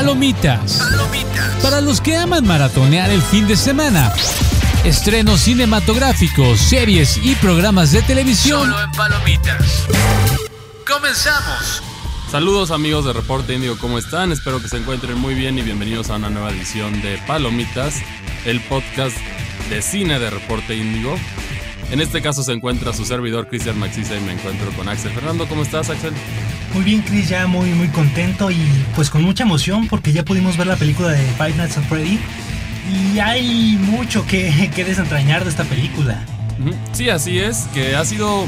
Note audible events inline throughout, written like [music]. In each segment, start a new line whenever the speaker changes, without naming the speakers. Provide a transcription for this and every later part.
Palomitas. Palomitas. Para los que aman maratonear el fin de semana. Estrenos cinematográficos, series y programas de televisión.
Solo en Palomitas. Comenzamos.
Saludos amigos de Reporte Índigo, ¿cómo están? Espero que se encuentren muy bien y bienvenidos a una nueva edición de Palomitas, el podcast de cine de Reporte Índigo. En este caso se encuentra su servidor Cristian Maxisa y me encuentro con Axel. Fernando, ¿cómo estás Axel?
Muy bien, Chris, ya muy, muy contento y pues con mucha emoción porque ya pudimos ver la película de Five Nights at Freddy y hay mucho que, que desentrañar de esta película.
Sí, así es, que ha sido,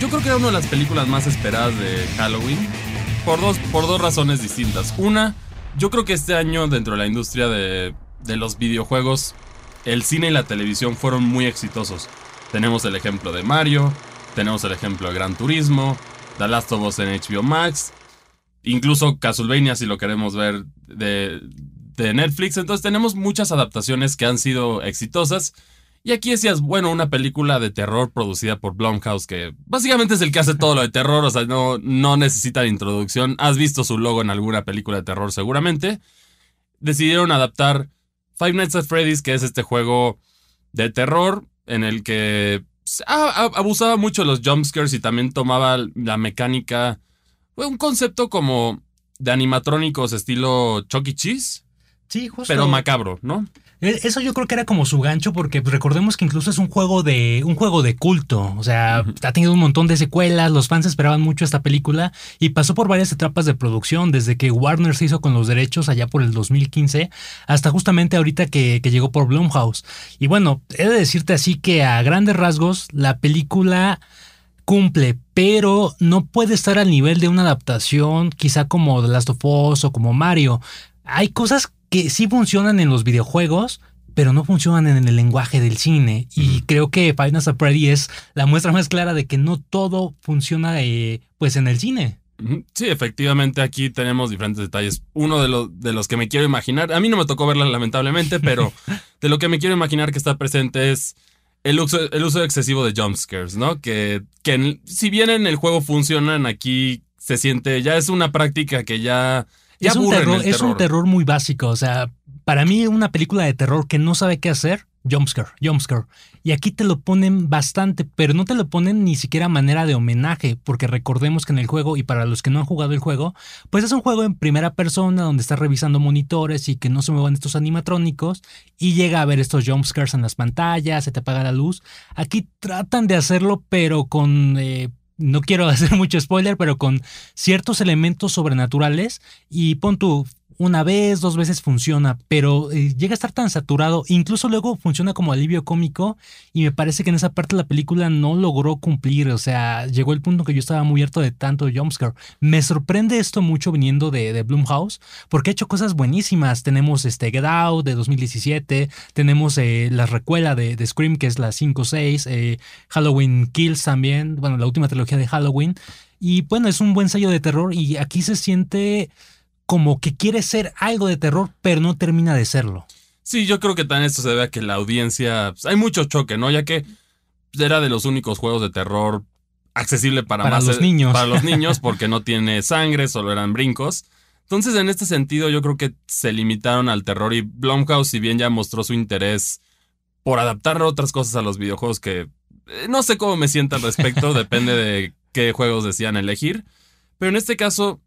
yo creo que era una de las películas más esperadas de Halloween por dos, por dos razones distintas. Una, yo creo que este año dentro de la industria de, de los videojuegos, el cine y la televisión fueron muy exitosos. Tenemos el ejemplo de Mario, tenemos el ejemplo de Gran Turismo, The Last of Us en HBO Max, incluso Castlevania si lo queremos ver de, de Netflix. Entonces tenemos muchas adaptaciones que han sido exitosas. Y aquí decías, bueno, una película de terror producida por Blumhouse, que básicamente es el que hace todo lo de terror, o sea, no, no necesita introducción. Has visto su logo en alguna película de terror seguramente. Decidieron adaptar Five Nights at Freddy's, que es este juego de terror en el que abusaba mucho de los jumpscares y también tomaba la mecánica. Fue un concepto como de animatrónicos estilo Chucky e. Cheese.
Sí, justo.
Pero macabro, ¿no?
E, eso yo creo que era como su gancho porque recordemos que incluso es un juego de un juego de culto, o sea, ha tenido un montón de secuelas, los fans esperaban mucho esta película y pasó por varias etapas de producción, desde que Warner se hizo con los derechos allá por el 2015 hasta justamente ahorita que, que llegó por Blumhouse. Y bueno, he de decirte así que a grandes rasgos la película cumple, pero no puede estar al nivel de una adaptación quizá como The Last of Us o como Mario. Hay cosas que sí funcionan en los videojuegos, pero no funcionan en el lenguaje del cine. Y creo que Five Nights at Freddy es la muestra más clara de que no todo funciona eh, pues en el cine.
Sí, efectivamente aquí tenemos diferentes detalles. Uno de, los de los que me quiero imaginar, a mí no me tocó verla lamentablemente, [laughs] pero de lo que me quiero imaginar que está presente es el uso, el uso excesivo de jumpscares, ¿no? Que, que si bien en el juego funcionan, aquí se siente, ya es una práctica que ya
es, un terror, es un terror muy básico. O sea, para mí una película de terror que no sabe qué hacer, jumpscare, jumpscare. Y aquí te lo ponen bastante, pero no te lo ponen ni siquiera a manera de homenaje, porque recordemos que en el juego, y para los que no han jugado el juego, pues es un juego en primera persona donde estás revisando monitores y que no se muevan estos animatrónicos y llega a ver estos jumpscares en las pantallas, se te apaga la luz. Aquí tratan de hacerlo, pero con... Eh, no quiero [laughs] hacer mucho spoiler, pero con ciertos elementos sobrenaturales. Y pon tu una vez, dos veces funciona, pero eh, llega a estar tan saturado, incluso luego funciona como alivio cómico y me parece que en esa parte la película no logró cumplir, o sea, llegó el punto que yo estaba muy harto de tanto jumpscare. Me sorprende esto mucho viniendo de, de Blumhouse, porque ha hecho cosas buenísimas. Tenemos este Get Out de 2017, tenemos eh, la recuela de, de, Scream, que es la 5-6, eh, Halloween Kills también, bueno, la última trilogía de Halloween. Y bueno, es un buen sello de terror y aquí se siente como que quiere ser algo de terror, pero no termina de serlo.
Sí, yo creo que también esto se debe a que la audiencia. Pues, hay mucho choque, ¿no? Ya que era de los únicos juegos de terror accesible para,
para los niños.
Para los niños, [laughs] porque no tiene sangre, solo eran brincos. Entonces, en este sentido, yo creo que se limitaron al terror y Blumhouse, si bien ya mostró su interés por adaptar otras cosas a los videojuegos que eh, no sé cómo me sienta al respecto, [laughs] depende de qué juegos decían elegir. Pero en este caso,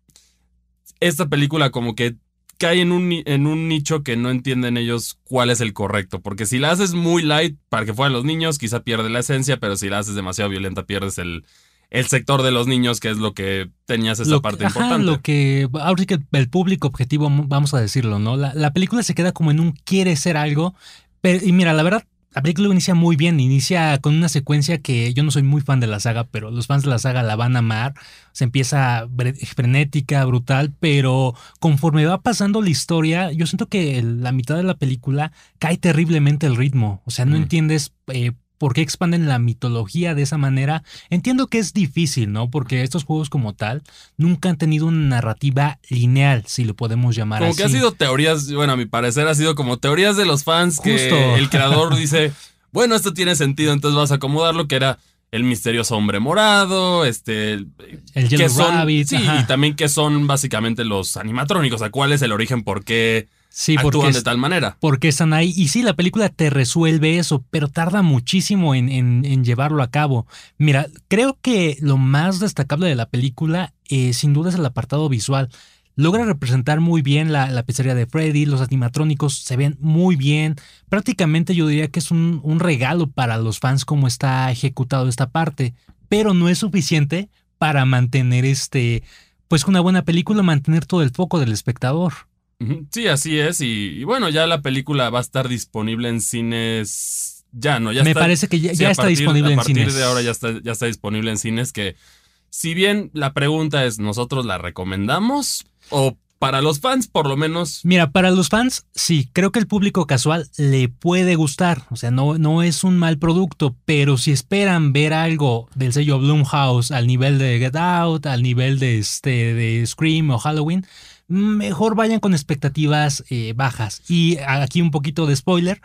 esta película como que cae en un, en un nicho que no entienden ellos cuál es el correcto. Porque si la haces muy light para que fueran los niños, quizá pierde la esencia, pero si la haces demasiado violenta, pierdes el, el sector de los niños, que es lo que tenías esa parte importante.
lo que, ahora sí que el público objetivo, vamos a decirlo, ¿no? La, la película se queda como en un quiere ser algo, pero, y mira, la verdad, la película inicia muy bien, inicia con una secuencia que yo no soy muy fan de la saga, pero los fans de la saga la van a amar. Se empieza frenética, brutal, pero conforme va pasando la historia, yo siento que la mitad de la película cae terriblemente el ritmo. O sea, no mm. entiendes eh, por qué expanden la mitología de esa manera. Entiendo que es difícil, ¿no? Porque estos juegos como tal nunca han tenido una narrativa lineal, si lo podemos llamar
así.
Como
que ha sido teorías, bueno, a mi parecer ha sido como teorías de los fans que el creador [laughs] dice, bueno, esto tiene sentido, entonces vas a acomodarlo, que era el misterioso hombre morado, este...
El Yellow
son,
Rabbit,
Sí,
ajá.
y también que son básicamente los animatrónicos, o sea, cuál es el origen, por qué
Sí,
actúan
porque,
de tal manera.
porque están ahí. Y sí, la película te resuelve eso, pero tarda muchísimo en, en- en llevarlo a cabo. Mira, creo que lo más destacable de la película, eh, sin duda, es el apartado visual. Logra representar muy bien la, la pizzería de Freddy, los animatrónicos se ven muy bien. Prácticamente yo diría que es un, un regalo para los fans como está ejecutado esta parte, pero no es suficiente para mantener este, pues una buena película, mantener todo el foco del espectador.
Sí, así es. Y, y bueno, ya la película va a estar disponible en cines. Ya, ¿no? Ya
Me
está,
parece que ya,
sí,
ya
a
está
partir-
disponible
A
en
partir
cines.
de ahora ya está, ya está disponible en cines. Que si bien la pregunta es: ¿nosotros la recomendamos? O para los fans, por lo menos.
Mira, para los fans, sí, creo que el público casual le puede gustar. O sea, no, no es un mal producto, pero si esperan ver algo del sello Blumhouse al nivel de Get Out, al nivel de, este, de Scream o Halloween, mejor vayan con expectativas eh, bajas. Y aquí un poquito de spoiler.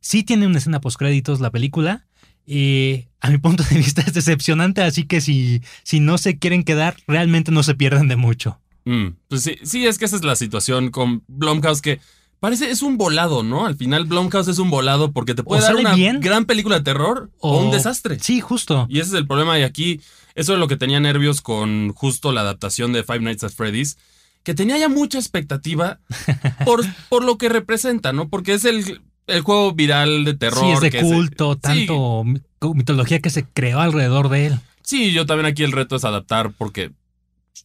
Sí tiene una escena postcréditos la película. Eh, a mi punto de vista es decepcionante, así que si, si no se quieren quedar, realmente no se pierden de mucho.
Mm, pues sí, sí, es que esa es la situación con Blumhouse que. Parece, es un volado, ¿no? Al final Blumhouse es un volado porque te puede dar una
bien,
gran película de terror o, un desastre.
Sí, justo.
Y ese es el problema. Y aquí, eso es lo que tenía nervios con justo la adaptación de Five Nights at Freddy's, que tenía ya mucha expectativa [laughs] por, por lo que representa, ¿no? Porque es el, el juego viral de terror.
sí, es de
que
culto, tanto mi- mitología que se creó alrededor de él.
Sí, yo también aquí el reto es adaptar porque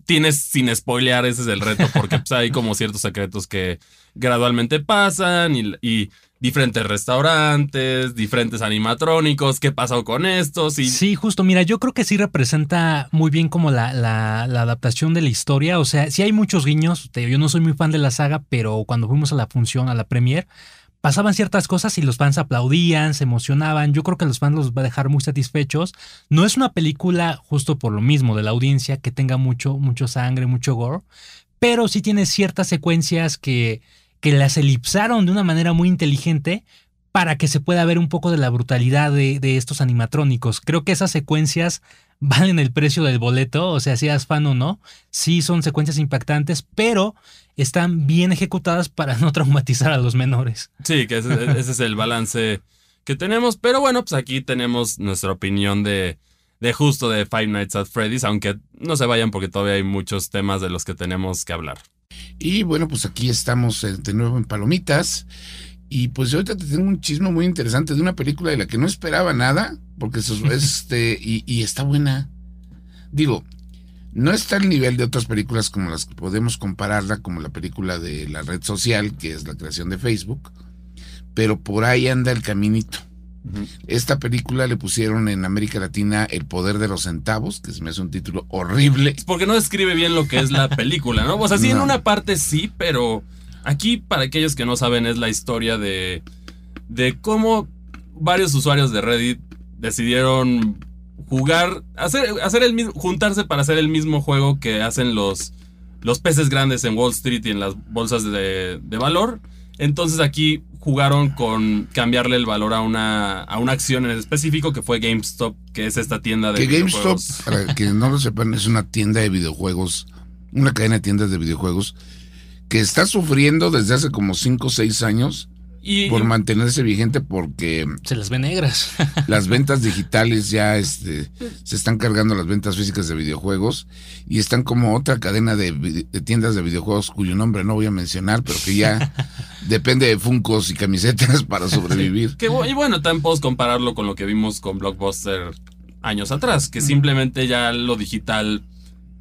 tienes sin spoilear, ese es el reto, porque pues, hay como ciertos secretos que gradualmente pasan y, diferentes restaurantes, diferentes animatrónicos, qué pasó con estos y
Sí, justo. Mira, yo creo que sí representa muy bien como la, la- adaptación de la historia. O sea, sí hay muchos guiños. Yo no soy muy fan de la saga, pero cuando fuimos a la función, a la premier, pasaban ciertas cosas y los fans aplaudían, se emocionaban. Yo creo que los fans los va a dejar muy satisfechos. No es una película justo por lo mismo de la audiencia que tenga mucho, mucho sangre, mucho gore, pero sí tiene ciertas secuencias que, que las elipsaron de una manera muy inteligente para que se pueda ver un poco de la brutalidad de, de estos animatrónicos. Creo que esas secuencias valen el precio del boleto, o sea, seas fan o no, sí son secuencias impactantes, pero están bien ejecutadas para [laughs] no traumatizar a los menores.
Sí, que ese, ese es el balance que tenemos. Pero bueno, pues aquí tenemos nuestra opinión de, de justo de Five Nights at Freddy's, aunque no se vayan porque todavía hay muchos temas de los que tenemos que hablar.
Y bueno, pues aquí estamos eh, de nuevo en Palomitas. Y pues yo ahorita te tengo un chisme muy interesante de una película de la que no esperaba nada, porque eso es, [laughs] este, y, y está buena. Digo, no está al nivel de otras películas como las que podemos compararla, como la película de la red social, que es la creación de Facebook, pero por ahí anda el caminito. Esta película le pusieron en América Latina El Poder de los Centavos, que se me hace un título horrible.
Es porque no describe bien lo que es la película, ¿no? O sea, sí, en una parte sí, pero aquí, para aquellos que no saben, es la historia de, de cómo varios usuarios de Reddit decidieron jugar, hacer, hacer el mismo, juntarse para hacer el mismo juego que hacen los, los peces grandes en Wall Street y en las bolsas de, de valor. Entonces aquí jugaron con cambiarle el valor a una, a una acción en específico que fue GameStop, que es esta tienda de
Que GameStop, para que no lo sepan, es una tienda de videojuegos, una cadena de tiendas de videojuegos que está sufriendo desde hace como 5 o 6 años
Y,
por mantenerse vigente porque
Se las ve negras. [laughs]
las ventas digitales ya este, se están cargando las ventas físicas de videojuegos y están como otra cadena de, tiendas de videojuegos cuyo nombre no voy a mencionar, pero que ya [laughs] depende de funcos y camisetas para sobrevivir.
Que, y bueno, también podemos compararlo con lo que vimos con Blockbuster años atrás, que simplemente ya lo digital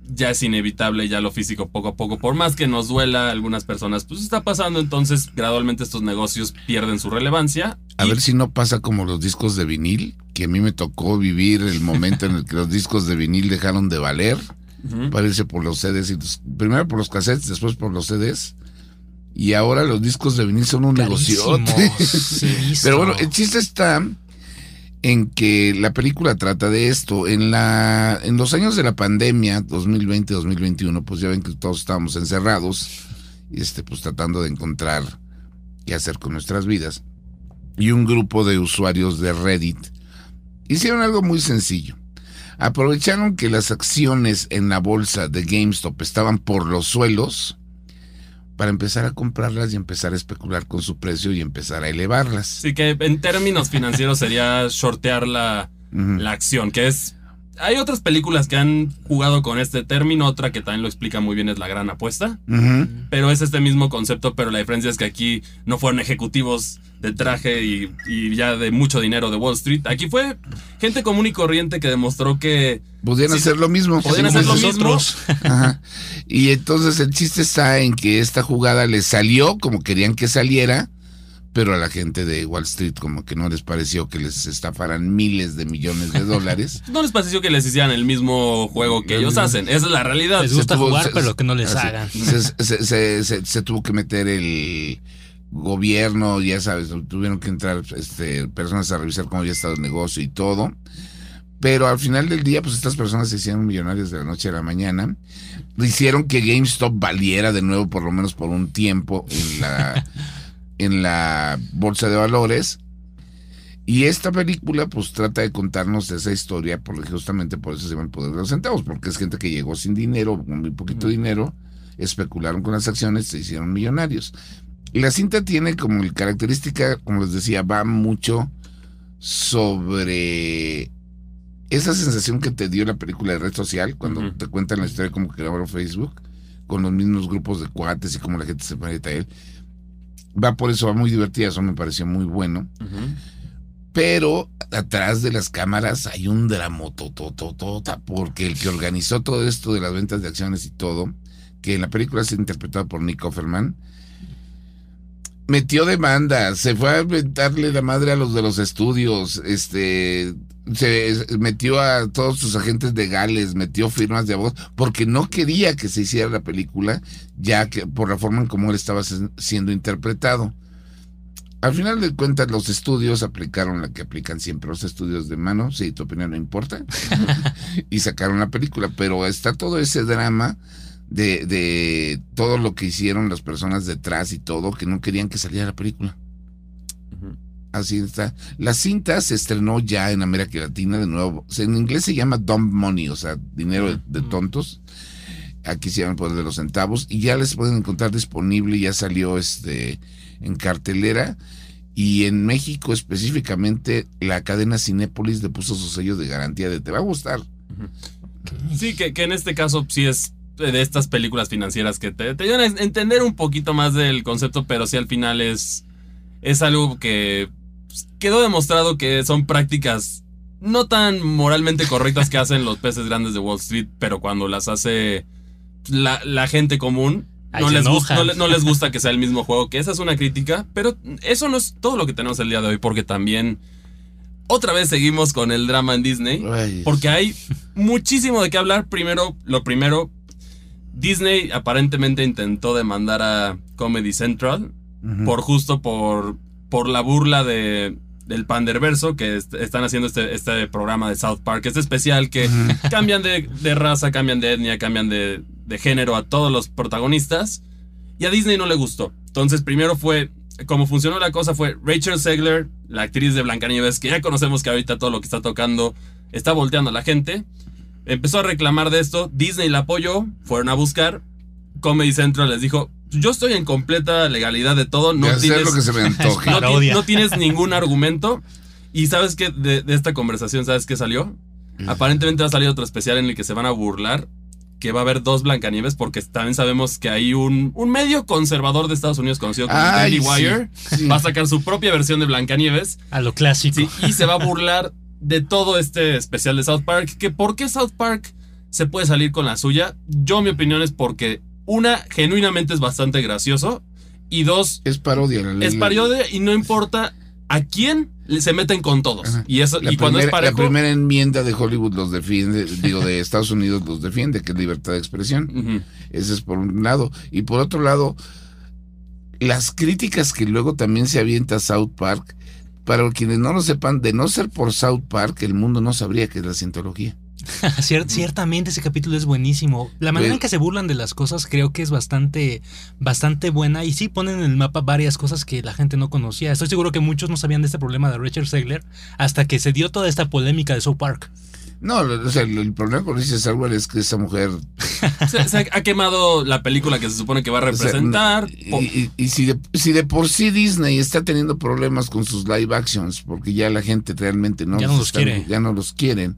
ya es inevitable, ya lo físico poco a poco, por más que nos duela a algunas personas, pues está pasando, entonces gradualmente estos negocios pierden su relevancia.
A
Y-
ver si no pasa como los discos de vinil, que a mí me tocó vivir el momento en el que los discos de vinil dejaron de valer. Parece por los CDs y los- primero por los cassettes, después por los CDs. Y ahora los discos de vinil son un negociote.
Carísimos, sí. [laughs]
Pero bueno, el chiste está en que la película trata de esto. En la en los años de la pandemia, 2020-2021, pues ya ven que todos estábamos encerrados, este, pues tratando de encontrar qué hacer con nuestras vidas. Y un grupo de usuarios de Reddit Hicieron algo muy sencillo. Aprovecharon que las acciones en la bolsa de GameStop estaban por los suelos para empezar a comprarlas y empezar a especular con su precio y empezar a elevarlas.
Sí, que en términos financieros sería [laughs] shortear la, la acción, que es hay otras películas que han jugado con este término, otra que también lo explica muy bien es La Gran Apuesta, pero es este mismo concepto, pero la diferencia es que aquí no fueron ejecutivos de traje y, ya de mucho dinero de Wall Street, aquí fue gente común y corriente que demostró que...
Podían hacer lo mismo.
Podían hacer lo mismo. [laughs]
Y entonces el chiste está en que esta jugada les salió como querían que saliera pero a la gente de Wall Street como que no les pareció que les estafaran miles de millones de dólares. [laughs]
no les pareció que les hicieran el mismo juego que ellos hacen, esa es la realidad.
Les gusta jugar, pero que no les hagan.
Se, tuvo que meter el gobierno, ya sabes, tuvieron que entrar este, personas a revisar cómo había estado el negocio y todo. Pero al final del día, pues estas personas se hicieron millonarios de la noche a la mañana. Hicieron que GameStop valiera de nuevo, por lo menos por un tiempo, en la [laughs] en la bolsa de valores. Y esta película pues trata de contarnos esa historia, porque justamente por eso se llama el poder de los centavos, porque es gente que llegó sin dinero, con muy poquito dinero, especularon con las acciones, se hicieron millonarios. Y la cinta tiene como característica, como les decía, va mucho sobre esa sensación que te dio la película de red social, cuando te cuentan la historia de cómo crearon Facebook, con los mismos grupos de cuates y cómo la gente se pone a él va por eso, va muy divertida, eso me pareció muy bueno. Pero atrás de las cámaras hay un totototota porque el que organizó todo esto de las ventas de acciones y todo, que en la película es interpretado por Nick Offerman, metió demanda, se fue a inventarle la madre a los de los estudios, este, se metió a todos sus agentes legales, metió firmas de abogados, porque no quería que se hiciera la película, ya que por la forma en cómo él estaba siendo interpretado. Al final de cuentas, los estudios aplicaron la que aplican siempre los estudios de mano, si tu opinión no importa, [laughs] y sacaron la película, pero está todo ese drama de, de todo lo que hicieron las personas detrás y todo, que no querían que saliera la película. Así está. La cinta se estrenó ya en América Latina de nuevo. en inglés se llama Dumb Money, o sea, dinero de, tontos. Aquí se llama el poder de los centavos. Y ya les pueden encontrar disponible, ya salió este en cartelera. Y en México específicamente, la cadena Cinépolis le puso su sello de garantía de te va a gustar.
Sí, que, que en este caso sí es de estas películas financieras que te, te ayudan a entender un poquito más del concepto, pero sí al final es, es algo que pues, quedó demostrado que son prácticas no tan moralmente correctas que hacen los peces grandes de Wall Street, pero cuando las hace la, gente común, no les, gusta, no, les gusta que sea el mismo juego, que esa es una crítica, pero eso no es todo lo que tenemos el día de hoy, porque también otra vez seguimos con el drama en Disney, porque hay muchísimo de qué hablar. Primero, lo primero, Disney aparentemente intentó demandar a Comedy Central por justo por por la burla de, del Panderverso, que están haciendo este, este programa de South Park, este especial que [laughs] cambian de, raza, cambian de etnia, cambian de, género a todos los protagonistas. Y a Disney no le gustó. Entonces, primero fue, como funcionó la cosa, fue Rachel Segler, la actriz de Blancanieves, que ya conocemos que ahorita todo lo que está tocando está volteando a la gente. Empezó a reclamar de esto, Disney la apoyó, fueron a buscar. Comedy Central les dijo, yo estoy en completa legalidad de todo. No tienes,
lo que se me [laughs] antoje.
no, tienes ningún argumento. Y sabes que de, esta conversación, ¿sabes qué salió? Mm. Aparentemente va a salir otro especial en el que se van a burlar que va a haber dos Blancanieves, porque también sabemos que hay un, un medio conservador de Estados Unidos conocido como Daily Wire. Va a sacar su propia versión de Blancanieves.
A lo clásico.
y se va a burlar de todo este especial de South Park. Que ¿Por qué South Park se puede salir con la suya? Yo, mi opinión es porque una, genuinamente es bastante gracioso. Y dos,
es parodia.
es parodia y no importa a quién se meten con todos. Y eso y cuando es parejo,
La primera enmienda de Hollywood los defiende, digo, de Estados Unidos los defiende, que es libertad de expresión. Ese es por un lado. Y por otro lado, las críticas que luego también se avienta South Park, para quienes no lo sepan, de no ser por South Park, el mundo no sabría qué es la cientología. [laughs]
ciertamente ese capítulo es buenísimo. La manera en que se burlan de las cosas creo que es bastante, bastante buena. Y sí ponen en el mapa varias cosas que la gente no conocía. Estoy seguro que muchos no sabían de este problema de Richard Segler hasta que se dio toda esta polémica de South Park.
No, o sea, el, problema con Richard Segler es que esa mujer [laughs]
se, ha quemado la película que se supone que va a representar.
y, si, de, si de por sí Disney está teniendo problemas con sus live actions, porque ya la gente realmente no,
ya no los, quiere.
ya no los quieren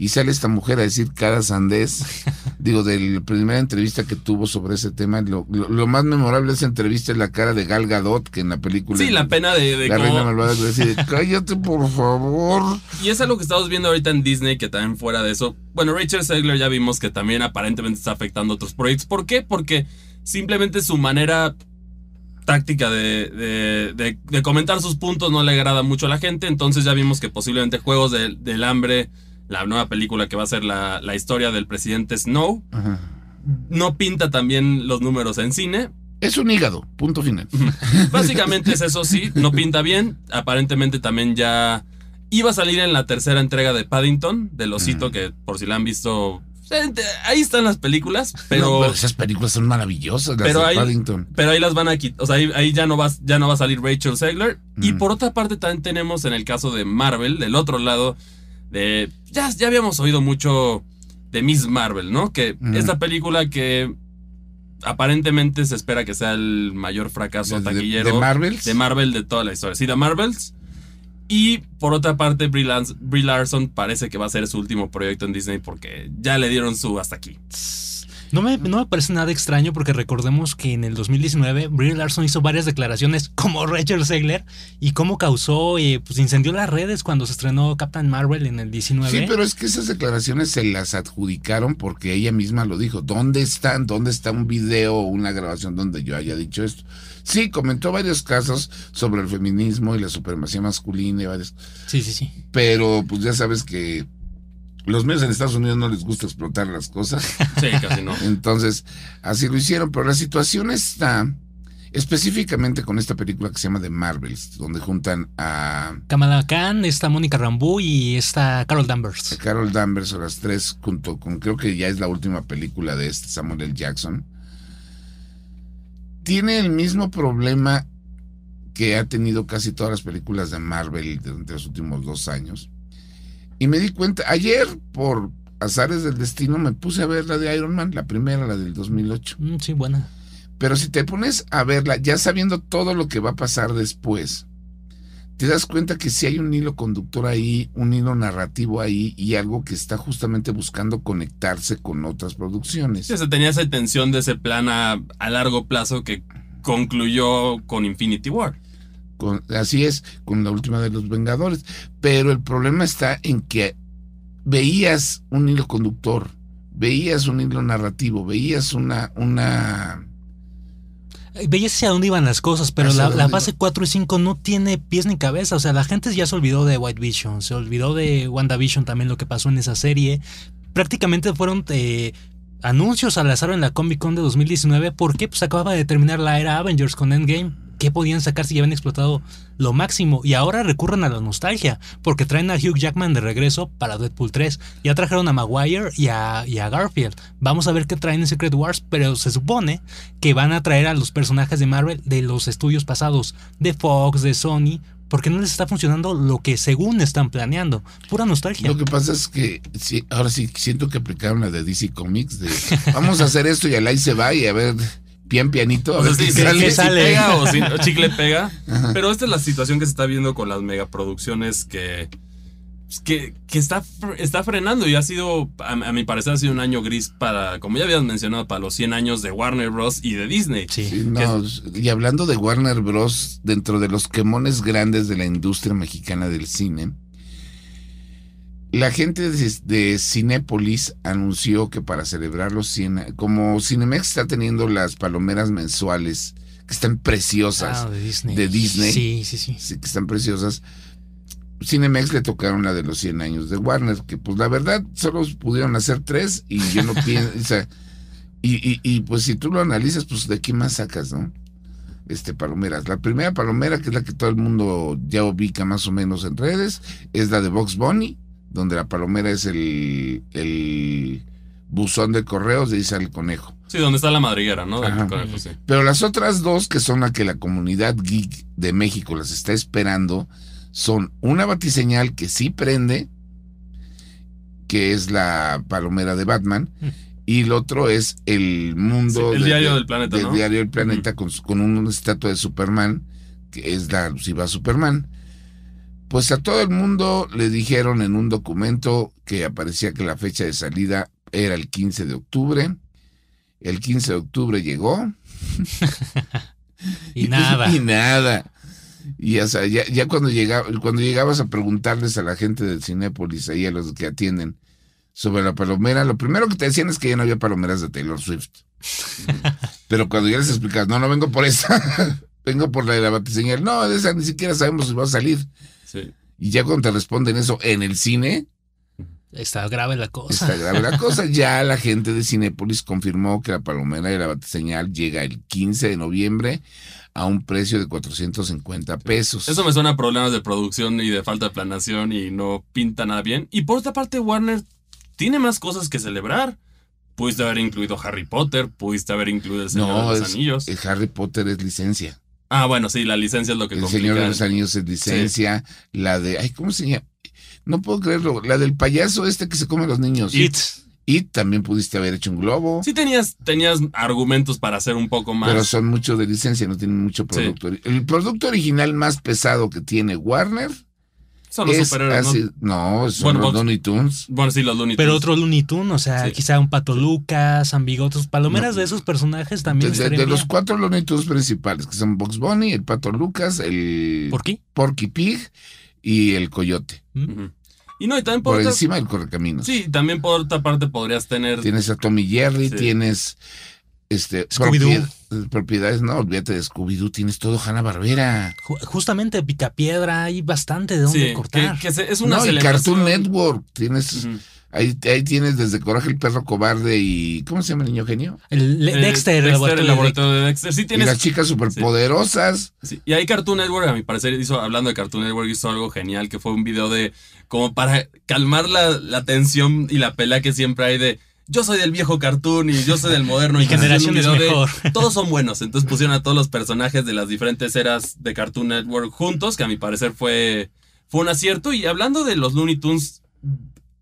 y sale esta mujer a decir cada sandés. [laughs] Digo, de la primera entrevista que tuvo sobre ese tema, lo, más memorable de esa entrevista es la cara de Gal Gadot, que en la película.
Sí, la pena de.
la reina malvada decir, cállate por favor.
Y es algo que estamos viendo ahorita en Disney, que también fuera de eso. Bueno, Rachel Segler ya vimos que también aparentemente está afectando otros proyectos. ¿Por qué? Porque simplemente su manera táctica de, de, comentar sus puntos no le agrada mucho a la gente. Entonces ya vimos que posiblemente Juegos del Hambre la nueva película que va a ser la, historia del presidente Snow. No pinta también los números en cine.
Es un hígado, punto final. [laughs]
Básicamente es eso, sí, no pinta bien. Aparentemente también ya iba a salir en la tercera entrega de Paddington, del osito, que por si la han visto Ahí están las películas, pero.
esas películas son maravillosas, las
pero
de
ahí,
Paddington.
Pero ahí las van a quitar. O sea, ahí, ya, no va, ya no va a salir Rachel Segler. Y por otra parte, también tenemos en el caso de Marvel, del otro lado, de... Ya, ya habíamos oído mucho de Miss Marvel, ¿no? Que esta película que aparentemente se espera que sea el mayor fracaso taquillero.
¿De, Marvels?
De Marvel de toda la historia. Sí, de Marvels. Y por otra parte, Brie, Larson parece que va a ser su último proyecto en Disney porque ya le dieron su hasta aquí.
No me, no me, parece nada extraño porque recordemos que en el 2019 Brie Larson hizo varias declaraciones como Rachel Segler y cómo causó, eh, pues incendió las redes cuando se estrenó Captain Marvel en el 19.
Sí, pero es que esas declaraciones se las adjudicaron porque ella misma lo dijo. ¿Dónde están? ¿Dónde está un video o una grabación donde yo haya dicho esto? Sí, comentó varios casos sobre el feminismo y la supremacía masculina y varios.
Sí, sí, sí.
Pero pues ya sabes que los medios en Estados Unidos no les gusta explotar las cosas.
Sí, casi no.
Entonces, así lo hicieron. Pero la situación está específicamente con esta película que se llama The Marvels, donde juntan a
Kamala Khan, está Mónica Rambeau y está Carol Danvers.
Carol Danvers o las tres junto con creo que ya es la última película de este Samuel L. Jackson. Tiene el mismo problema que ha tenido casi todas las películas de Marvel durante los últimos dos años y me di cuenta, ayer por azares del destino me puse a ver la de Iron Man, la primera, la del 2008.
Mm, sí, buena.
Pero si te pones a verla, ya sabiendo todo lo que va a pasar después, te das cuenta que si hay un hilo conductor ahí, un hilo narrativo ahí y algo que está justamente buscando conectarse con otras producciones.
Sí, se tenía esa tensión de ese plan a, a largo plazo que concluyó con Infinity War
así es, con la última de los Vengadores. Pero el problema está en que veías un hilo conductor, veías un hilo narrativo, veías una... una
Veías hacia dónde iban las cosas, pero la, fase 4 y 5 no tiene pies ni cabeza. O sea, la gente ya se olvidó de White Vision, se olvidó de WandaVision también lo que pasó en esa serie. Prácticamente fueron eh, anuncios al azar en la Comic Con de 2019 porque pues acababa de terminar la era Avengers con Endgame ¿qué podían sacar si ya habían explotado lo máximo? Y ahora recurren a la nostalgia, porque traen a Hugh Jackman de regreso para Deadpool 3. Ya trajeron a Maguire y a, Garfield. Vamos a ver qué traen en Secret Wars, pero se supone que van a traer a los personajes de Marvel de los estudios pasados, de Fox, de Sony, porque no les está funcionando lo que según están planeando. Pura nostalgia.
Lo que pasa es que sí, ahora sí siento que aplicaron la de DC Comics de vamos a hacer esto y al ahí se va y a ver pian pianito.
A si, [laughs] pega o, si, chicle pega. Pero esta es la situación que se está viendo con las megaproducciones que, que, que está, está frenando y ha sido, a, mi parecer, ha sido un año gris para, como ya habías mencionado, para los 100 años de Warner Bros. y de Disney.
Sí. y hablando de Warner Bros., dentro de los quemones grandes de la industria mexicana del cine, la gente de, Cinépolis anunció que para celebrar los 100, como Cinemex está teniendo las palomeras mensuales, que están preciosas.
Ah, de Disney.
De Disney.
Sí, sí, sí.
Sí, que están preciosas. Cinemex le tocaron la de los 100 años de Warner, que pues la verdad solo pudieron hacer tres y yo no [laughs] pienso, o sea, y, y, pues si tú lo analizas, pues de qué más sacas, ¿no? Este, palomeras. La primera palomera, que es la que todo el mundo ya ubica más o menos en redes, es la de Box Bunny, donde la palomera es el, el buzón de correos, sale el conejo.
Sí, donde está la madriguera, ¿no? Del
Ajá.
conejo, sí.
Pero las otras dos, que son las que la comunidad geek de México las está esperando, son una batiseñal que sí prende, que es la palomera de Batman,
Mm.
y el otro es el mundo
Sí, el
de-
diario
de-
del planeta,
del
¿no?
diario del planeta con, con una estatua de Superman, que es la alusiva Superman. Pues a todo el mundo le dijeron en un documento que aparecía que la fecha de salida era el 15 de octubre. El 15 de octubre llegó. [laughs]
Y nada. [laughs]
Y nada. Y ya, ya cuando, llegaba, cuando llegabas a preguntarles a la gente del Cinépolis, ahí a los que atienden, sobre la palomera, lo primero que te decían es que ya no había palomeras de Taylor Swift. [laughs] Pero cuando ya les explicas, no, no vengo por esa, vengo por la de la batiseñal. No, de esa ni siquiera sabemos si va a salir.
Sí.
Y ya cuando te responden eso en el cine,
Está grave la cosa.
está grave la cosa. [laughs] Ya la gente de Cinépolis confirmó que la palomera de la batiseñal llega el 15 de noviembre a un precio de 450 pesos.
Eso me suena a problemas de producción y de falta de planeación y no pinta nada bien. Y por otra parte, Warner tiene más cosas que celebrar. Pudiste haber incluido Harry Potter, pudiste haber incluido El Señor
No,
de los
es,
Anillos.
el Harry Potter es licencia.
Ah, bueno, sí, la licencia es lo que
El
complica.
Señor de los Anillos es licencia. La de. Ay, ¿cómo se llama? No puedo creerlo. La del payaso este que se come a los niños.
It.
Y también pudiste haber hecho un globo.
Sí tenías, tenías argumentos para hacer un poco más.
Pero son mucho de licencia, no tienen mucho producto. ori- El producto original más pesado que tiene Warner
son los
es
superhéroes, ¿no?
así- no, son
Bueno,
los Looney Tunes.
Bueno, sí, los Looney
Pero
Tunes.
otro Looney Tunes, o sea,
Sí.
quizá un Pato Lucas, San Bigotes, palomeras
No.
de esos personajes también
de- de los cuatro Looney Tunes principales, que son Box Bunny, el Pato Lucas, el
¿Por qué?
Porky Pig y el Coyote.
Ujú. Y no, y también por,
Por
otra-
encima del Correcaminos.
Sí, también por otra parte podrías tener.
Tienes a Tommy Jerry,
Sí.
tienes este
Scooby-Doo.
Propied- propiedades, no, olvídate de Scooby-Doo, tienes todo Hanna Barbera.
Ju- Justamente Picapiedra, hay bastante de dónde
sí,
cortar.
que es una
no, y. Cartoon Network, tienes ahí, ahí tienes desde Coraje el perro cobarde y ¿cómo se llama el niño genio?
El Dexter, el laboratorio
el
de
laboratorio de Dexter. Sí,
Y
tienes.
las chicas superpoderosas.
Sí, Y ahí Cartoon Network, a mi parecer, hizo, hablando de Cartoon Network, hizo algo genial, que fue un video de, como para calmar la, la tensión y la pelea que siempre hay de, yo soy del viejo cartoon y yo soy del moderno. Y
generación es
de,
mejor.
todos son buenos. Entonces pusieron a todos los personajes de las diferentes eras de Cartoon Network juntos, que a mi parecer fue, fue un acierto. Y hablando de los Looney Tunes,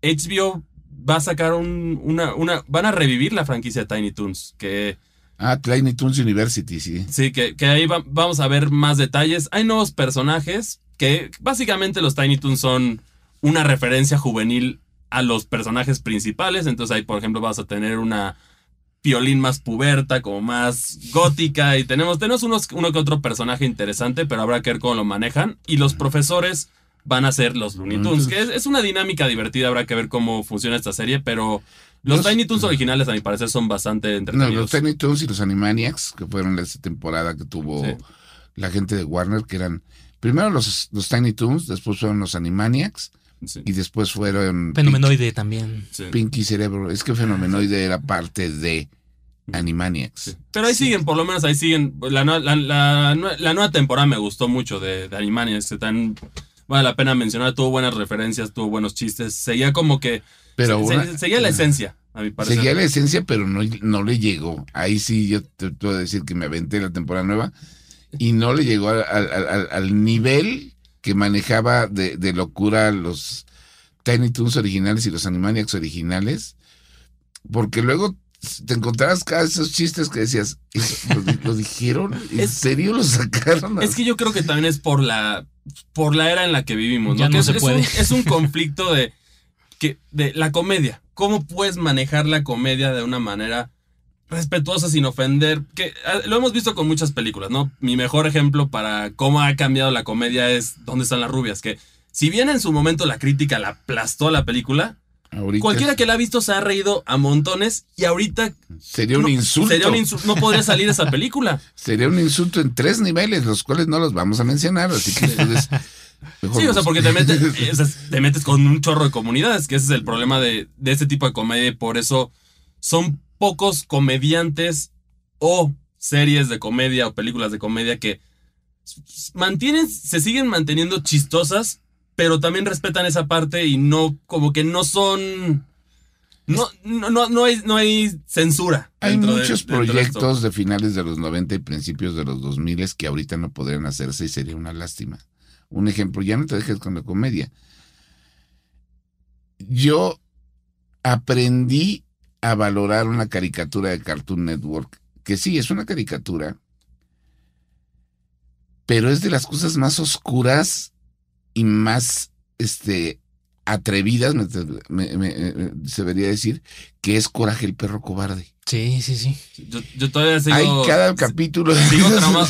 HBO va a sacar un, una, una, van a revivir la franquicia de Tiny Toons, que...
Ah, Tiny Toons University, sí.
Sí, que, que ahí va- vamos a ver más detalles. Hay nuevos personajes que básicamente los Tiny Toons son una referencia juvenil a los personajes principales. Entonces ahí, por ejemplo, vas a tener una violín más puberta, como más gótica. Y tenemos, tenemos unos, uno que otro personaje interesante, pero habrá que ver cómo lo manejan. Y los profesores van a ser los Looney Tunes, que es, es una dinámica divertida. Habrá que ver cómo funciona esta serie, pero los
Los-
Tiny Toons originales, a mi parecer, son bastante
No,
entretenidos.
los Tiny Toons y los Animaniacs, que fueron esa temporada que tuvo
Sí.
la gente de Warner, que eran primero los, los Tiny Toons, después fueron los Animaniacs
Sí,
y después fueron
Fenomenoide también.
sí.
Pinky Cerebro. Es que Fenomenoide era parte de Animaniacs.
Sí. Pero ahí siguen, por lo menos ahí siguen. La, la, la la nueva temporada me gustó mucho de, de Animaniacs, que tan vale la pena mencionar. Tuvo buenas referencias, tuvo buenos chistes. Seguía como que.
Pero
se-
una-
seguía la esencia, a mi parecer.
Seguía la esencia, pero no, no le llegó. Ahí sí yo te puedo decir que me aventé la temporada nueva y no le llegó al, al- al- al nivel que manejaba de, de locura los Tiny Toons originales y los Animaniacs originales. Porque luego te encontrabas cada esos chistes que decías, ¿eso ¿lo, di- lo dijeron? [laughs] ¿En
Es-
serio lo sacaron?
Es que yo creo que también es por la por la era en la que vivimos, ¿no?
Ya
Que
no
es,
se
es
puede.
un, es un [laughs] conflicto de que de la comedia. ¿Cómo puedes manejar la comedia de una manera respetuosa sin ofender? Que ah, lo hemos visto con muchas películas, ¿no? Mi mejor ejemplo para cómo ha cambiado la comedia es ¿Dónde están las rubias? Que si bien en su momento la crítica la aplastó a la película,
Ahorita
cualquiera que la ha visto se ha reído a montones y ahorita
sería un insulto.
sería un insul- no podría salir esa película. [laughs]
Sería un insulto en tres niveles, los cuales no los vamos a mencionar, así que ustedes... mejor
Sí, o sea, porque te metes, [laughs] te metes con un chorro de comunidades, que ese es el problema de, de este tipo de comedia y por eso son pocos comediantes o series de comedia o películas de comedia que mantienen, se siguen manteniendo chistosas pero también respetan esa parte y no, como que no son. No, no, no, no hay, no hay censura.
Hay
de-
muchos
de
proyectos de finales de los 90 y principios de los 2000 que ahorita no podrían hacerse y sería una lástima. Un ejemplo, ya no te dejes con la comedia. Yo aprendí a valorar una caricatura de Cartoon Network, que sí, es una caricatura, pero es de las cosas más oscuras y más este, atrevidas, me- me- me- eh, se debería decir, que es Coraje el perro cobarde.
Sí, sí, sí.
Yo, yo todavía sigo.
Hay cada capítulo.
sigo.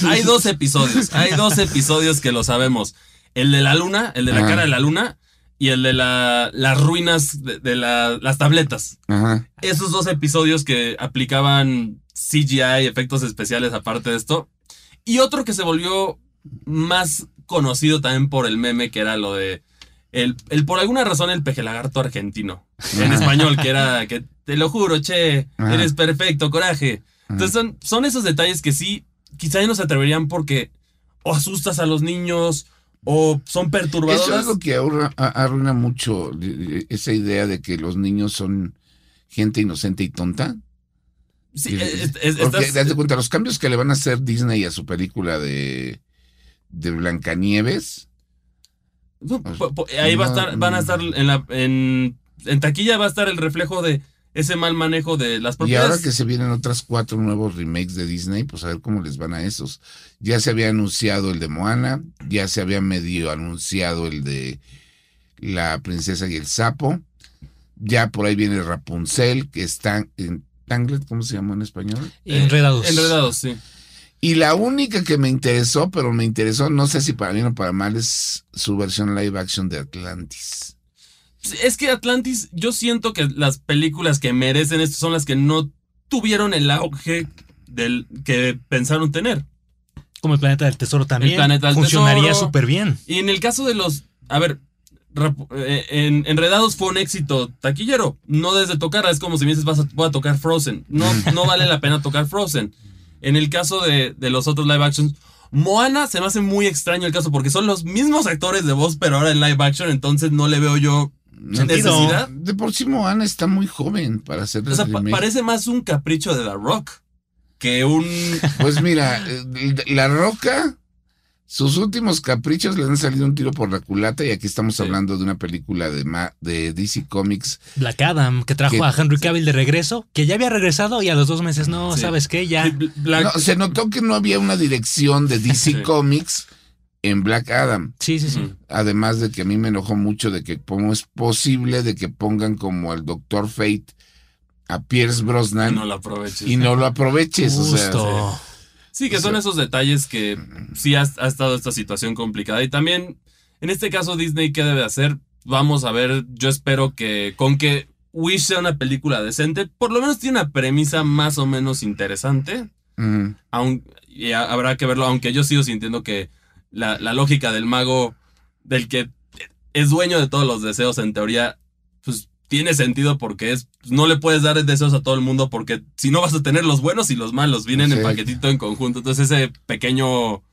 Hay dos episodios. Hay dos episodios que lo sabemos. El de la luna, el de la cara de la luna, y el de la, las ruinas de, de la- las tabletas.
Ajá.
Esos dos episodios que aplicaban CGI, efectos especiales aparte de esto. Y otro que se volvió más conocido también por el meme, que era lo de. El, el por alguna razón el pejelagarto argentino. En español, que era que te lo juro, che,
Ajá.
eres perfecto, coraje. Entonces son, son esos detalles que sí, quizá ya no se atreverían porque o asustas a los niños o son
Eso
perturbadoras.
es lo que arruina mucho esa idea de que los niños son gente inocente y tonta.
Sí,
Y-
es- es-
Porque,
estás-
cuenta, los cambios que le van a hacer Disney a su película de, de Blancanieves.
No, po- ahí va a estar, van a estar en la en, en taquilla va a estar el reflejo de ese mal manejo de las
Y
propiedades.
ahora que se vienen otras cuatro nuevos remakes de Disney, pues a ver cómo les van a esos. Ya se había anunciado el de Moana, ya se había medio anunciado el de La Princesa y el Sapo. Ya por ahí viene Rapunzel, que está en Tangled, ¿cómo se llama en español?
Eh,
Enredados.
Enredados, sí.
Y la única que me interesó, pero me interesó, no sé si para bien o para mal, es su versión live action de Atlantis.
Es que Atlantis, yo siento que las películas que merecen esto son las que no tuvieron el auge del que pensaron tener.
Como el planeta del tesoro también.
Planeta del
funcionaría súper bien.
Y en el caso de los, a ver, eh, en Enredados fue un éxito taquillero. No desde tocarla, es como si me dices vas a, voy a tocar Frozen. No, [laughs] no vale la pena tocar Frozen. En el caso de, de los otros live actions, Moana se me hace muy extraño el caso porque son los mismos actores de voz, pero ahora en live action, entonces no le veo yo
Sentido.
necesidad.
De por sí Moana está muy joven para hacer
O sea, pa- parece más un capricho de The Rock que un. [laughs]
Pues mira, eh, La Roca, sus últimos caprichos le han salido un tiro por la culata y aquí estamos
Sí.
hablando de una película de, ma- de DC Comics.
Black Adam, que trajo
Que-
a Henry Cavill de regreso, que ya había regresado y a los dos meses, no,
Sí.
¿sabes qué? Ya.
Black-
No, se notó que no había una dirección de DC [laughs]
Sí.
Comics en Black Adam.
Sí, sí, sí.
Además de que a mí me enojó mucho de que cómo es posible de que pongan como al Doctor Fate a Pierce
y
Brosnan
no lo aproveches.
y no lo aproveches. O sea,
Justo.
Sí, que son esos detalles que sí ha, ha estado esta situación complicada. Y también, en este caso, Disney, ¿qué debe hacer? Vamos a ver, yo espero que con que Wish sea una película decente, por lo menos tiene una premisa más o menos interesante.
ujú.
Aun- y ha- habrá que verlo, aunque yo sigo sintiendo que la, la lógica del mago, del que es dueño de todos los deseos, en teoría, pues tiene sentido porque es, no le puedes dar deseos a todo el mundo porque si no vas a tener los buenos y los malos, vienen en paquetito en conjunto. Entonces ese pequeño,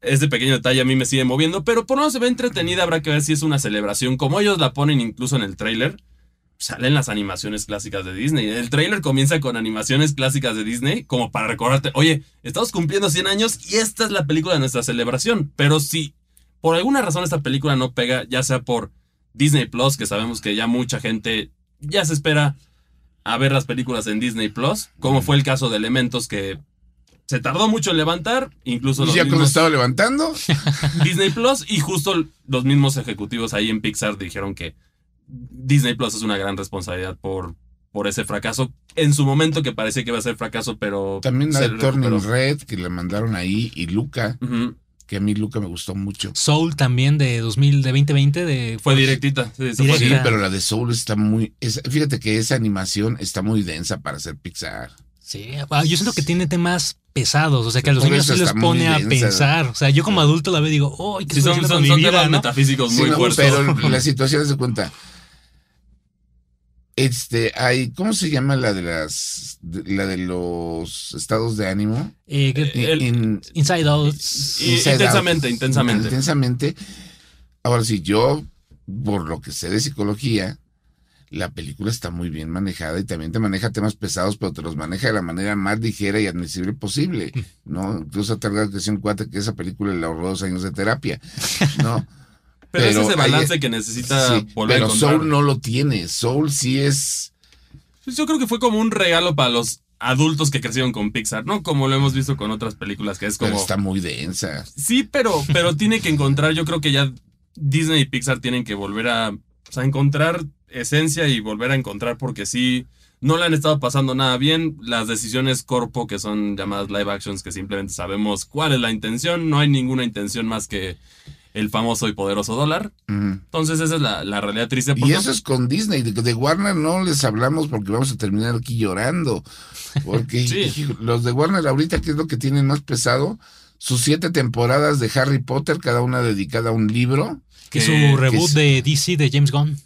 ese pequeño detalle a mí me sigue moviendo, pero por lo menos se ve entretenida, habrá que ver si es una celebración, como ellos la ponen incluso en el tráiler. Salen las animaciones clásicas de Disney. El tráiler comienza con animaciones clásicas de Disney, como para recordarte, oye, estamos cumpliendo 100 años y esta es la película de nuestra celebración. Pero si por alguna razón esta película no pega, ya sea por Disney Plus, que sabemos que ya mucha gente ya se espera a ver las películas en Disney Plus, como fue el caso de Elementos, que se tardó mucho en levantar, incluso
Y
los
ya cuando estaba levantando, [laughs]
Disney Plus, y justo los mismos ejecutivos ahí en Pixar dijeron que Disney Plus es una gran responsabilidad por, por ese fracaso. En su momento que parecía que iba a ser fracaso, pero...
también la
se
de Turning
recuperó.
Red, que le mandaron ahí, y Luca, que a mí Luca me gustó mucho.
Soul también de 2000, de 2020, de.
Fue directita. sí, se
Directa.
Pero la de Soul está muy. es- fíjate que esa animación está muy densa para hacer Pixar.
Sí, ah, yo siento que tiene temas pesados, o sea que a los
Por
niños sí les pone a
densa.
pensar. O sea, yo como adulto la veo y digo, oh, ¿qué
Sí, son,
vida,
temas
no?
metafísicos
Sí,
muy
no,
fuertes.
pero [laughs] la situación se cuenta. Este, hay, ¿cómo se llama la de las, de- la de los estados de ánimo?
Eh,
El-
In-
Inside Out.
Inside
intensamente,
Out.
intensamente.
Intensamente. Ahora sí, yo, por lo que sé de psicología, la película está muy bien manejada y también te maneja temas pesados, pero te los maneja de la manera más ligera y admisible posible, ¿no? Incluso tal vez que sea un cuate que esa película le ahorró dos años de terapia, ¿no? [laughs]
pero, es ese balance que necesita
sí,
volver
pero
a.
Soul no lo tiene. Soul sí es.
Pues yo creo que fue como un regalo para los adultos que crecieron con Pixar, ¿no? Como lo hemos visto con otras películas, que es como.
Pero está muy densa.
Sí, pero, pero [laughs] tiene que encontrar, yo creo que ya Disney y Pixar tienen que volver a, o sea, encontrar esencia y volver a encontrar porque sí, no le han estado pasando nada bien. Las decisiones corpo, que son llamadas live actions, que simplemente sabemos cuál es la intención, no hay ninguna intención más que el famoso y poderoso dólar. Entonces esa es la, la realidad triste.
Y eso es con Disney. De, de Warner no les hablamos porque vamos a terminar aquí llorando. Porque [laughs]
Sí.
los de Warner ahorita, ¿qué es lo que tienen más pesado? Sus siete temporadas de Harry Potter, cada una dedicada a un libro.
Que es
que-
su reboot
es-
de DC de James Gunn.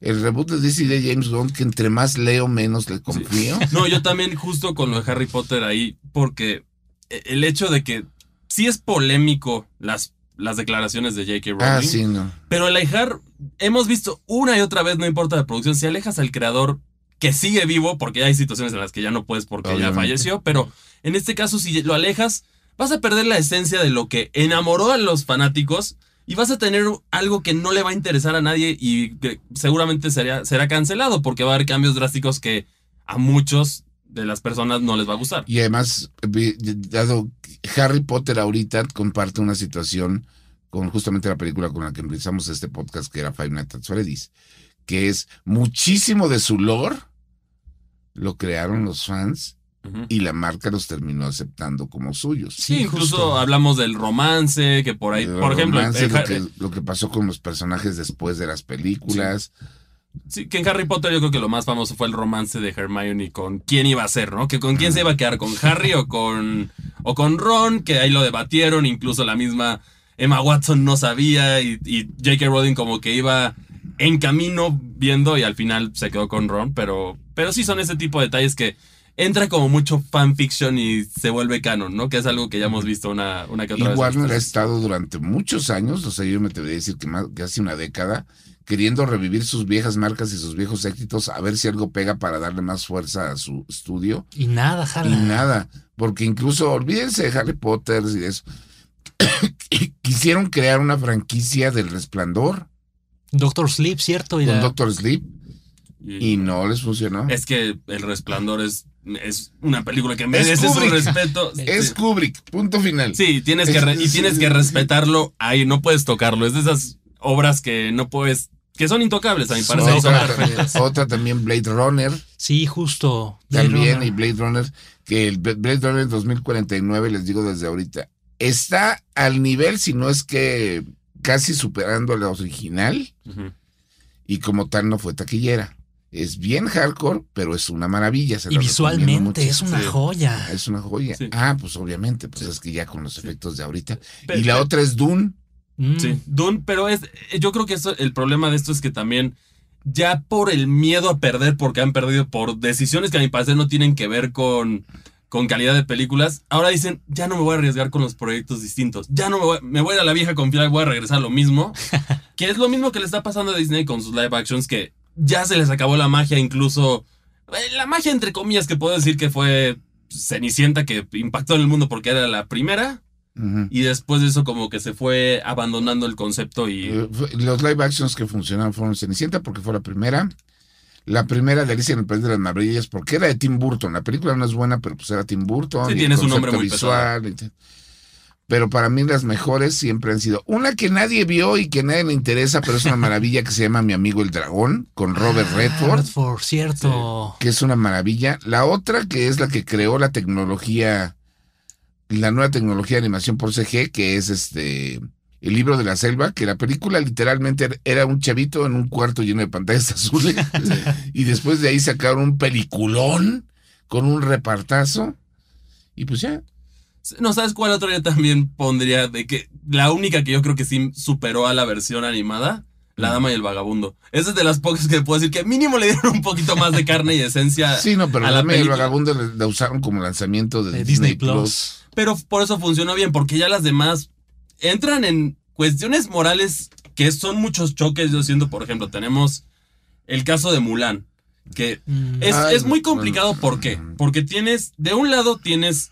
El reboot de DC de James Gunn, que entre más leo, menos le confío. [laughs]
No, yo también justo con lo de Harry Potter ahí, porque el hecho de que sí es polémico las, las declaraciones de J.K. Rowling,
Ah, sí, no.
pero alejar, hemos visto una y otra vez, no importa la producción, si alejas al creador que sigue vivo, porque hay situaciones en las que ya no puedes porque ya falleció, pero en este caso si lo alejas, vas a perder la esencia de lo que enamoró a los fanáticos y vas a tener algo que no le va a interesar a nadie y que seguramente será, será cancelado porque va a haber cambios drásticos que a muchos de las personas no les va a gustar.
Y además, dado que Harry Potter ahorita comparte una situación con justamente la película con la que empezamos este podcast, que era Five Nights at Freddy's, que es muchísimo de su lore lo crearon los fans y la marca los terminó aceptando como suyos.
Sí,
Sí,
incluso
justo.
hablamos del romance, que por ahí, por ejemplo,
romance, lo, que, lo que pasó con los personajes después de las películas.
Sí, que en Harry Potter yo creo que lo más famoso fue el romance de Hermione con quién iba a ser, ¿no? Que con quién se iba a quedar, con Harry o con, o con Ron, que ahí lo debatieron, incluso la misma Emma Watson no sabía y, y J.K. Rowling como que iba en camino viendo y al final se quedó con Ron, pero, pero sí son ese tipo de detalles que entra como mucho fanfiction y se vuelve canon, ¿no? Que es algo que ya hemos visto una, una que
Y
otra vez.
Warner ha estado durante muchos años, o sea, yo me te voy a decir que más, casi una década, queriendo revivir sus viejas marcas y sus viejos éxitos, a ver si algo pega para darle más fuerza a su estudio.
Y nada,
Y
jala.
nada, porque incluso olvídense de Harry Potter y de eso. [coughs] Quisieron crear una franquicia del resplandor
Doctor Sleep, ¿cierto? Y
con
la-
Doctor Sleep y no les funcionó.
Es que El Resplandor es, es una película que merece su respeto.
Es. Kubrick, punto final.
Sí, tienes que re- y
Es-
tienes que respetarlo ahí, no puedes tocarlo. Es de esas obras que no puedes, que son intocables a mi parecer. son
Otra, también- otra también Blade Runner,
Sí, justo.
también y Blade Runner, que el Blade Runner 2049, les digo desde ahorita, está al nivel, si no es que casi superando a la original, y como tal no fue taquillera. Es bien hardcore, pero es una maravilla. se
Y visualmente es una joya.
Es una joya.
Sí.
Ah, pues obviamente, pues es que ya con los efectos de ahorita. Y la otra es Dune.
Mm.
Sí, Dune, pero es, yo creo que eso, el problema de esto es que también ya por el miedo a perder, porque han perdido por decisiones que a mi parecer no tienen que ver con, con calidad de películas, ahora dicen, ya no me voy a arriesgar con los proyectos distintos, ya no me voy, me voy a ir a la vieja confiar, voy a regresar a lo mismo, [laughs] que es lo mismo que le está pasando a Disney con sus live actions, que ya se les acabó la magia, incluso eh, la magia entre comillas que puedo decir que fue Cenicienta que impactó en el mundo porque era la primera. Y después de eso como que se fue abandonando el concepto y...
Eh, Los live actions que funcionaron fueron Cenicienta porque fue la primera. La primera de Alicia en el País de las Maravillas porque era de Tim Burton. La película no es buena, pero pues era Tim Burton.
Sí, tiene su nombre muy
visual. y. Pero para mí las mejores siempre han sido una que nadie vio y que nadie le interesa, pero es una [laughs] maravilla que se llama Mi amigo el dragón con Robert
Ah,
Redford.
Redford, cierto.
que es una maravilla. La otra, que es la que creó la tecnología, la nueva tecnología de animación por CG, que es este el libro de la selva, que la película literalmente er- era un chavito en un cuarto lleno de pantallas [laughs] azules. y después de ahí sacaron un peliculón con un repartazo. Y pues ya.
No, ¿sabes cuál otro yo también pondría? De que la única que yo creo que sí superó a la versión animada, La Dama y el Vagabundo. Esa es de las pocas que puedo decir que mínimo le dieron un poquito más de carne y esencia.
Sí, no, pero
a la
Dame y el vagabundo la- la usaron como lanzamiento de,
De
Disney,
Disney
Plus.
Plus.
Pero por eso funcionó bien, porque ya las demás entran en cuestiones morales que son muchos choques, yo siento, por ejemplo, tenemos el caso de Mulan, que
Mm.
es,
Ay,
es muy
bueno.
complicado, ¿por qué? Porque tienes, de un lado tienes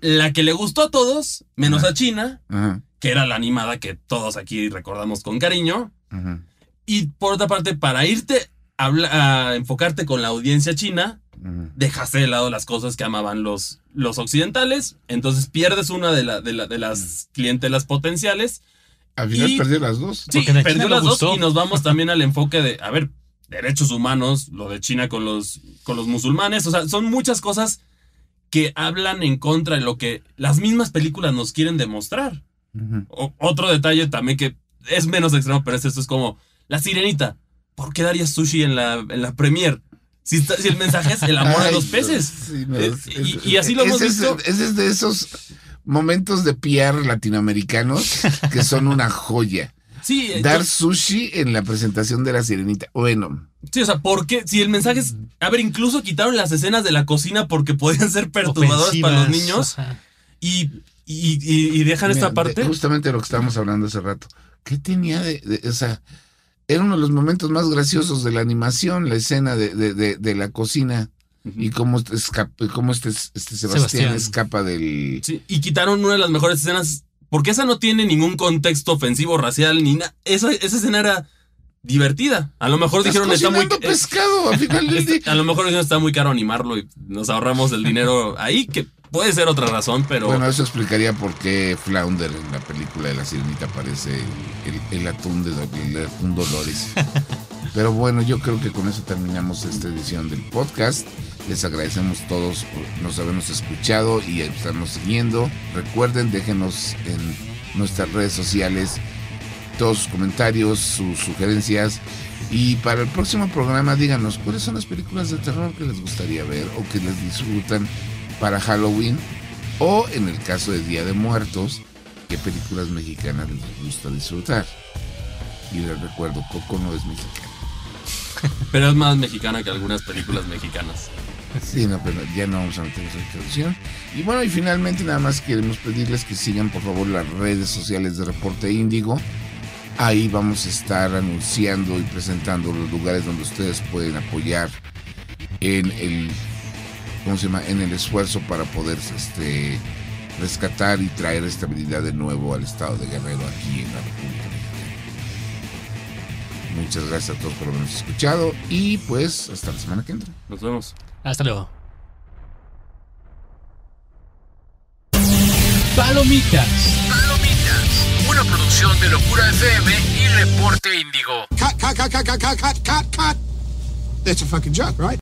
la que le gustó a todos, menos a China,
Ajá,
que era la animada que todos aquí recordamos con cariño,
ajá,
y por otra parte, para irte a, enfocarte con la audiencia china. Dejaste de lado las cosas que amaban los, los occidentales, entonces pierdes una de, la- de, la- de las clientelas potenciales.
Al final perdió las dos.
Sí,
Porque
perdió las dos y nos vamos también al enfoque de, a ver, derechos humanos, lo de China con los, con los musulmanes, o sea, son muchas cosas que hablan en contra de lo que las mismas películas nos quieren demostrar. O- otro detalle también que es menos extremo, pero es esto, es como la sirenita. ¿Por qué darías sushi en la, en la premier? Si, está- si el mensaje es el amor a
Ay,
los peces.
sí, no,
Eh,
es-
y-
es-
y así lo hemos visto.
Ese es de esos momentos de PR latinoamericanos que son una joya. [laughs]
Sí, eh,
Dar
yo-
sushi en la presentación de la sirenita. Bueno,
sí, o sea, ¿por qué? Si el mensaje es. A ver, incluso quitaron las escenas de la cocina porque podían ser perturbadoras para los niños y, y- y- y dejan esta parte.
de- justamente lo que estábamos hablando hace rato. ¿Qué tenía de, de- o sea, era uno de los momentos más graciosos de la animación, la escena de, de- de- de la cocina y cómo, escapa, cómo este, este Sebastián,
Sebastián.
escapa del...
Sí, y quitaron una de las mejores escenas. Porque esa no tiene ningún contexto ofensivo, racial, ni nada. Esa, esa escena era divertida. A lo mejor
Estás
dijeron está muy.
pescado al final del [laughs]
Este-
día.
a lo mejor dijeron está muy caro animarlo y nos ahorramos el dinero ahí, que puede ser otra razón, pero.
Bueno, eso explicaría por qué Flounder en la película de la sirenita parece el, el- el atún de el atún Dolores. [laughs] Pero bueno, yo creo que con eso terminamos esta edición del podcast. Les agradecemos todos por nos habernos escuchado y estarnos siguiendo. Recuerden, déjenos en nuestras redes sociales todos sus comentarios, sus sugerencias. Y para el próximo programa, díganos cuáles son las películas de terror que les gustaría ver o que les disfrutan para Halloween. O en el caso de Día de Muertos, qué películas mexicanas les gusta disfrutar. Y les recuerdo, Coco no es mexicana. [laughs]
Pero es más mexicana que algunas películas mexicanas.
Sí, no, pero ya no vamos a meter esa introducción. Y bueno, y finalmente nada más queremos pedirles que sigan por favor las redes sociales de Reporte Índigo. Ahí vamos a estar anunciando y presentando los lugares donde ustedes pueden apoyar en el ¿cómo se llama? en el esfuerzo para poder este, rescatar y traer estabilidad de nuevo al estado de Guerrero aquí en la República Mexicana. Muchas gracias a todos por habernos escuchado y pues hasta la semana que entra.
Nos vemos.
Hasta luego.
Palomitas.
Palomitas. Una producción de Locura FM y Reporte Índigo.
Cut, cut, cut, cut, cut, cut, cut, cut. That's a fucking joke, right?